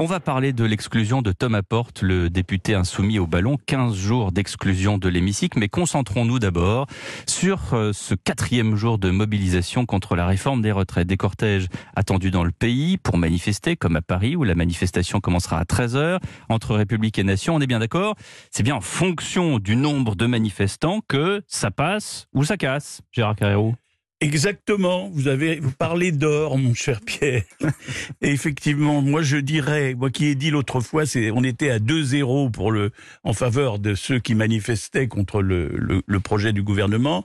On va parler de l'exclusion de Thomas Porte, le député insoumis au ballon. 15 jours d'exclusion de l'hémicycle. Mais concentrons-nous d'abord sur euh, ce quatrième jour de mobilisation contre la réforme des retraites. Des cortèges attendus dans le pays pour manifester, comme à Paris, où la manifestation commencera à 13h. Entre République et Nation, on est bien d'accord? C'est bien en fonction du nombre de manifestants que ça passe ou ça casse, Gérard Carrero Exactement. Vous avez vous parlez d'or, mon cher Pierre. Et effectivement, moi je dirais, moi qui ai dit l'autre fois, c'est on était à 2-0 pour le en faveur de ceux qui manifestaient contre le, le, le projet du gouvernement.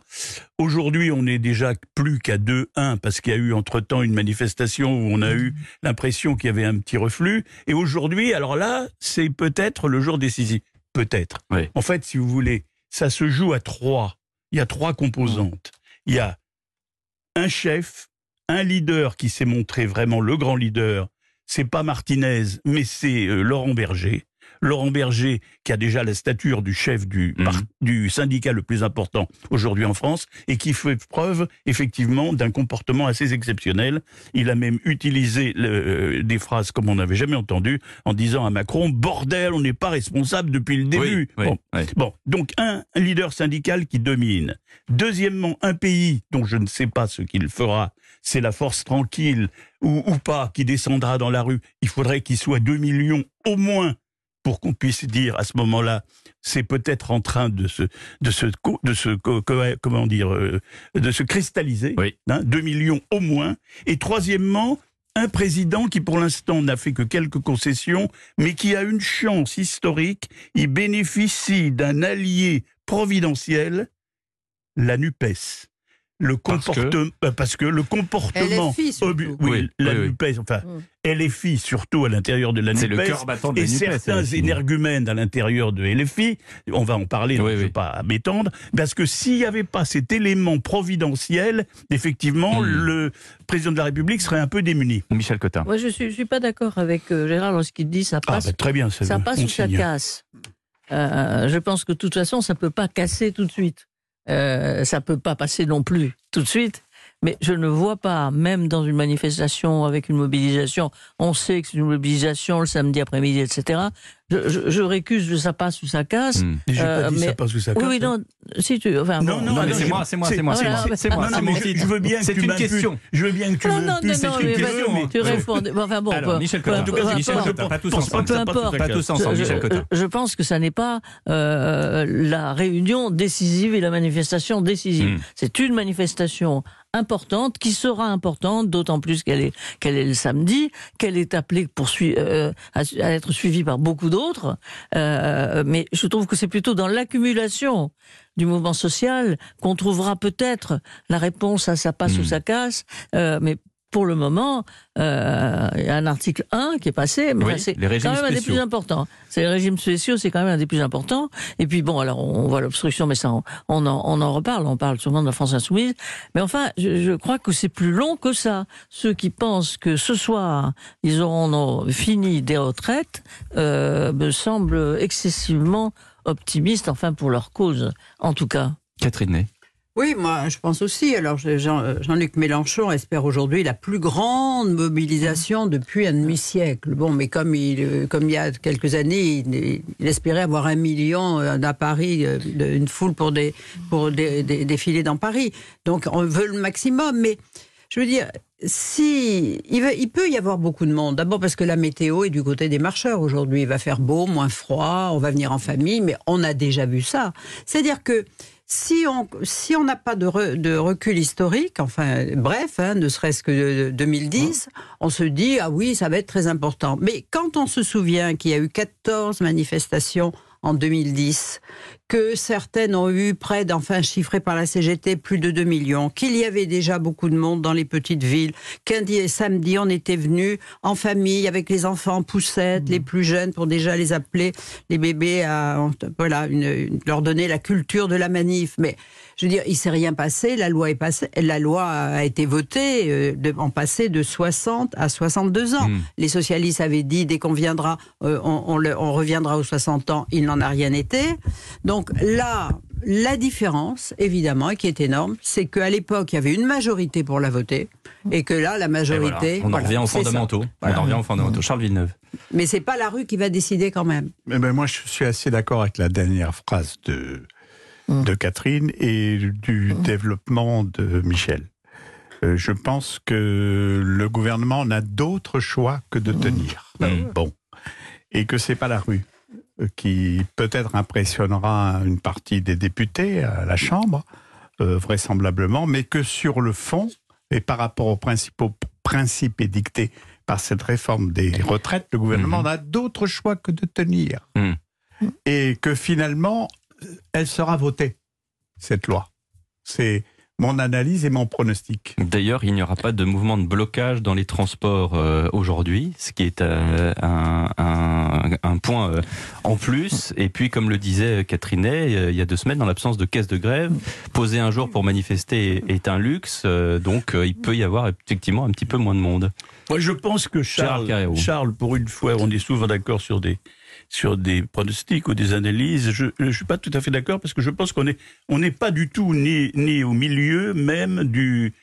Aujourd'hui, on est déjà plus qu'à 2-1 parce qu'il y a eu entre-temps une manifestation où on a eu l'impression qu'il y avait un petit reflux. Et aujourd'hui, alors là, c'est peut-être le jour décisif. Peut-être. Oui. En fait, si vous voulez, ça se joue à trois. Il y a trois composantes. Il y a un chef, un leader qui s'est montré vraiment le grand leader. C'est pas Martinez, mais c'est euh, Laurent Berger. Laurent Berger, qui a déjà la stature du chef du, Mhm. du syndicat le plus important aujourd'hui en France, et qui fait preuve effectivement d'un comportement assez exceptionnel. Il a même utilisé le- euh, des phrases comme on n'avait jamais entendu, en disant à Macron "Bordel, on n'est pas responsable depuis le début." Oui, Bon. oui. Bon, donc un, un leader syndical qui domine. Deuxièmement, un pays dont je ne sais pas ce qu'il fera, c'est la force tranquille ou, ou pas qui descendra dans la rue. Il faudrait qu'il soit 2 millions au moins pour qu'on puisse dire à ce moment-là, c'est peut-être en train de se, de se, de se, co- co- comment dire, euh, de se cristalliser. Oui. Hein, 2 millions au moins. Et troisièmement, un président qui pour l'instant n'a fait que quelques concessions, mais qui a une chance historique. Il bénéficie d'un allié providentiel, la NUPES. Le Parce que comportement, euh, parce que le comportement, LFI oui, Oui, la oui. NUPES, enfin, Mm. LFI surtout à l'intérieur de la C'est le NUPES, cœur battant de et certains LFI. énergumènes à l'intérieur de LFI, on va en parler, donc Oui, je ne vais pas m'étendre, parce que s'il n'y avait pas cet élément providentiel, effectivement, Hmm. le président de la République serait un peu démuni. Michel Cotin. Moi, je suis, je suis pas d'accord avec euh, Gérard lorsqu'il dit ça Ah, passe, bah, très bien, ça, ça passe ou ça signe. casse. Euh, je pense que de toute façon, ça peut pas casser tout de suite. Euh, ça peut pas passer non plus tout de suite. Mais je ne vois pas, même dans une manifestation avec une mobilisation, on sait que c'est une mobilisation le samedi après-midi, etc. Je, je, je récuse ça passe ou ça casse. Hmm. Et J'ai pas Euh, dit ça mais- passe ou ça Oui, casse, oui, non, si tu, enfin, Non, bon, non, Non, c'est moi, c'est moi, c'est- moi, c'est moi, c'est moi, c'est je, titre. je veux bien que C'est tu une question. Je veux bien que tu Non, non, non, non, mais question, tu réponds. Enfin bon, Alors, Michel Cotin, peu- cas, peu Michel. Cotin, pas tous ensemble. Peu ça importe. ça Pas tous ensemble, Je- Michel Cotin. je, pense que ça n'est pas euh, la réunion décisive et la manifestation décisive. Mm. C'est une manifestation importante qui sera importante, d'autant plus qu'elle est qu'elle est le samedi, qu'elle est appelée pour euh, à, à être suivie par beaucoup d'autres. Euh, mais je trouve que c'est plutôt dans l'accumulation du mouvement social qu'on trouvera peut-être la réponse à ça passe ou ça casse. Euh, mais pour le moment, euh, il y a un article 1 qui est passé, mais Oui, c'est quand même un des plus importants. C'est les régimes spéciaux, c'est quand même un des plus importants. Et puis bon, alors on voit l'obstruction, mais ça, on, on en, on en reparle. On parle sûrement de la France insoumise. Mais enfin, je, je crois que c'est plus long que ça. Ceux qui pensent que ce soir ils auront fini des retraites euh, me semblent excessivement optimistes, enfin pour leur cause, en tout cas. Catherine Ney. Oui, moi, je pense aussi. Alors, Jean- Jean-Luc Mélenchon espère aujourd'hui la plus grande mobilisation depuis un demi-siècle. Bon, mais comme il, euh, comme il y a quelques années, il, espérait avoir un million euh, à Paris, euh, une foule pour des, pour des, défiler dans Paris. Donc, on veut le maximum, mais je veux dire, si il, il peut y avoir beaucoup de monde. D'abord parce que la météo est du côté des marcheurs aujourd'hui. Il va faire beau, moins froid, on va venir en famille, mais on a déjà vu ça. C'est-à-dire que si on si on n'a pas de, re- de recul historique, enfin bref, hein, ne serait-ce que de- de 2010, on se dit ah oui ça va être très important. Mais quand on se souvient qu'il y a eu 14 manifestations en 2010, que certaines ont eu près d'enfin chiffré par la CGT plus de 2 millions, qu'il y avait déjà beaucoup de monde dans les petites villes, qu'un di- samedi on était venu en famille avec les enfants en poussette, les plus jeunes pour déjà les appeler les bébés à voilà une- une- leur donner la culture de la manif. Mais je veux dire, il s'est rien passé, la loi est passée, la loi a été votée euh, de, en passé de 60 à 62 ans. Mm. Les socialistes avaient dit dès qu'on viendra, euh, on, on le- on reviendra aux 60 ans, il n'en a rien été. Donc Donc là, la différence, évidemment, et qui est énorme, c'est qu'à l'époque, il y avait une majorité pour la voter, et que là, la majorité. voilà, on en voilà, revient aux fondamentaux. Voilà. On en revient aux fondamentaux. Charles Villeneuve. Mais c'est pas la rue qui va décider quand même. Mais ben, moi, je suis assez d'accord avec la dernière phrase de, Mm. de Catherine et du développement de Michel. Euh, je pense que le gouvernement n'a d'autre choix que de tenir. Mm. Bon. Et que c'est pas la rue qui peut-être impressionnera une partie des députés à la Chambre, euh, vraisemblablement, mais que sur le fond, et par rapport aux principaux principes édictés par cette réforme des retraites, le gouvernement Mhm. n'a d'autre choix que de tenir. Mhm. Et que finalement, elle sera votée, cette loi. C'est mon analyse et mon pronostic. D'ailleurs, il n'y aura pas de mouvement de blocage dans les transports euh, aujourd'hui, ce qui est euh, un, un- un point euh, en plus. Et puis, comme le disait Catherine Hay, euh, il y a deux semaines, en l'absence de caisse de grève, poser un jour pour manifester est, un luxe. euh, donc, il peut y avoir effectivement un petit peu moins de monde. Moi, je pense que Charles. Charles, pour une fois, on est souvent d'accord sur des sur des pronostics ou des analyses. Je ne suis pas tout à fait d'accord parce que je pense qu'on est on n'est pas du tout ni ni au milieu même du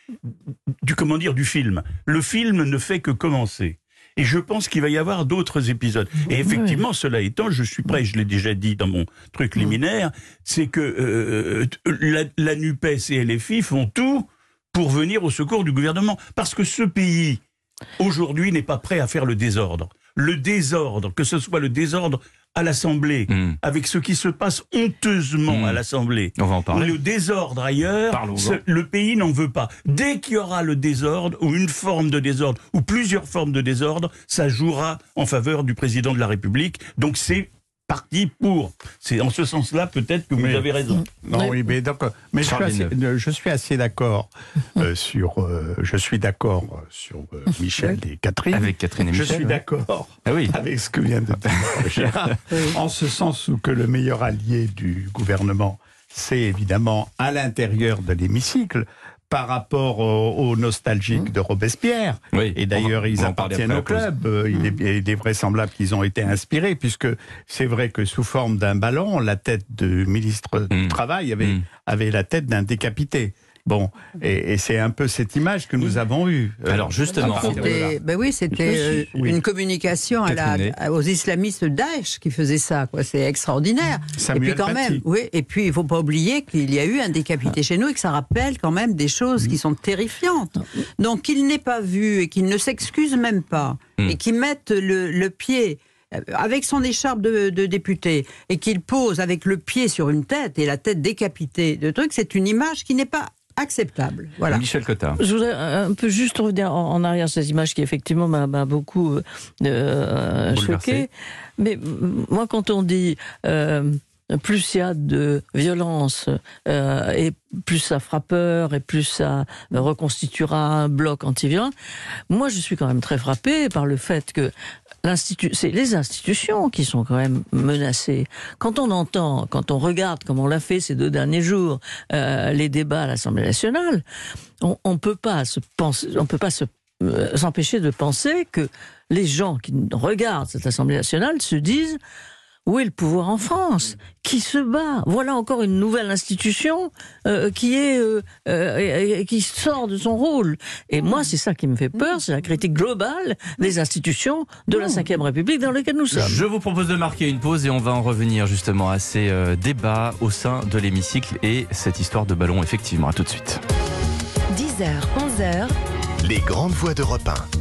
du comment dire du film. Le film ne fait que commencer. Et je pense qu'il va y avoir d'autres épisodes. Et effectivement, cela étant, je suis prêt, je l'ai déjà dit dans mon truc liminaire, c'est que euh, la, la NUPES et LFI font tout pour venir au secours du gouvernement. Parce que ce pays, aujourd'hui, n'est pas prêt à faire le désordre. Le désordre, que ce soit le désordre à l'Assemblée, Hmm. avec ce qui se passe honteusement Hmm. à l'Assemblée, On va en parler. le désordre ailleurs, le pays n'en veut pas. Dès qu'il y aura le désordre, ou une forme de désordre, ou plusieurs formes de désordre, ça jouera en faveur du président de la République. Donc c'est parti pour. C'est en ce sens-là peut-être que vous Mais- avez raison. Non, Oui. mais d'accord. Mais je suis assez, Villeneuve. je suis assez d'accord euh, sur. euh, je suis d'accord sur euh, Michel et Catherine. Avec Catherine et je Michel. suis d'accord Ah oui. avec ce que vient de dire Gérard, en ce sens où que le meilleur allié du gouvernement, c'est évidemment à l'intérieur de l'hémicycle par rapport aux, aux nostalgiques de Robespierre. Oui. Et d'ailleurs, ils appartiennent au club. Euh, Il est, il est vraisemblable qu'ils ont été inspirés, puisque c'est vrai que sous forme d'un ballon, la tête du ministre du Travail avait, avait la tête d'un décapité. Bon, et, et c'est un peu cette image que nous avons eue. Euh, Alors, justement, ben oui, c'était euh, une communication à la, aux islamistes Daesh qui faisaient ça. Quoi. C'est extraordinaire. Samuel et puis quand Paty. même, oui. Et puis il faut pas oublier qu'il y a eu un décapité chez nous et que ça rappelle quand même des choses qui sont terrifiantes. Donc qu'il n'ait pas vu et qu'il ne s'excuse même pas Mm. et qu'il mette le, le pied euh, avec son écharpe de, de député et qu'il pose avec le pied sur une tête et la tête décapitée de trucs, c'est une image qui n'est pas acceptable. Voilà. Michel Cotta. Je voudrais un peu juste revenir en, en arrière sur ces images qui effectivement m'a beaucoup euh, euh, choqué. Mais moi, quand on dit euh, plus il y a de violence euh, et plus ça fera peur et plus ça reconstituera un bloc anti-violent, moi je suis quand même très frappé par le fait que c'est les institutions qui sont quand même menacées. Quand on entend, quand on regarde, comme on l'a fait ces deux derniers jours, euh, les débats à l'Assemblée nationale, on, on peut pas se penser, on peut pas se euh, s'empêcher de penser que les gens qui regardent cette Assemblée nationale se disent où est le pouvoir en France Qui se bat Voilà encore une nouvelle institution euh, qui est euh, euh, qui sort de son rôle. Et moi, c'est ça qui me fait peur, c'est la critique globale des institutions de la Ve République dans lesquelles nous sommes. Je vous propose de marquer une pause et on va en revenir justement à ces euh, débats au sein de l'hémicycle et cette histoire de ballon, effectivement. À tout de suite. 10h, 11h, Les grandes voix d'Europe 1.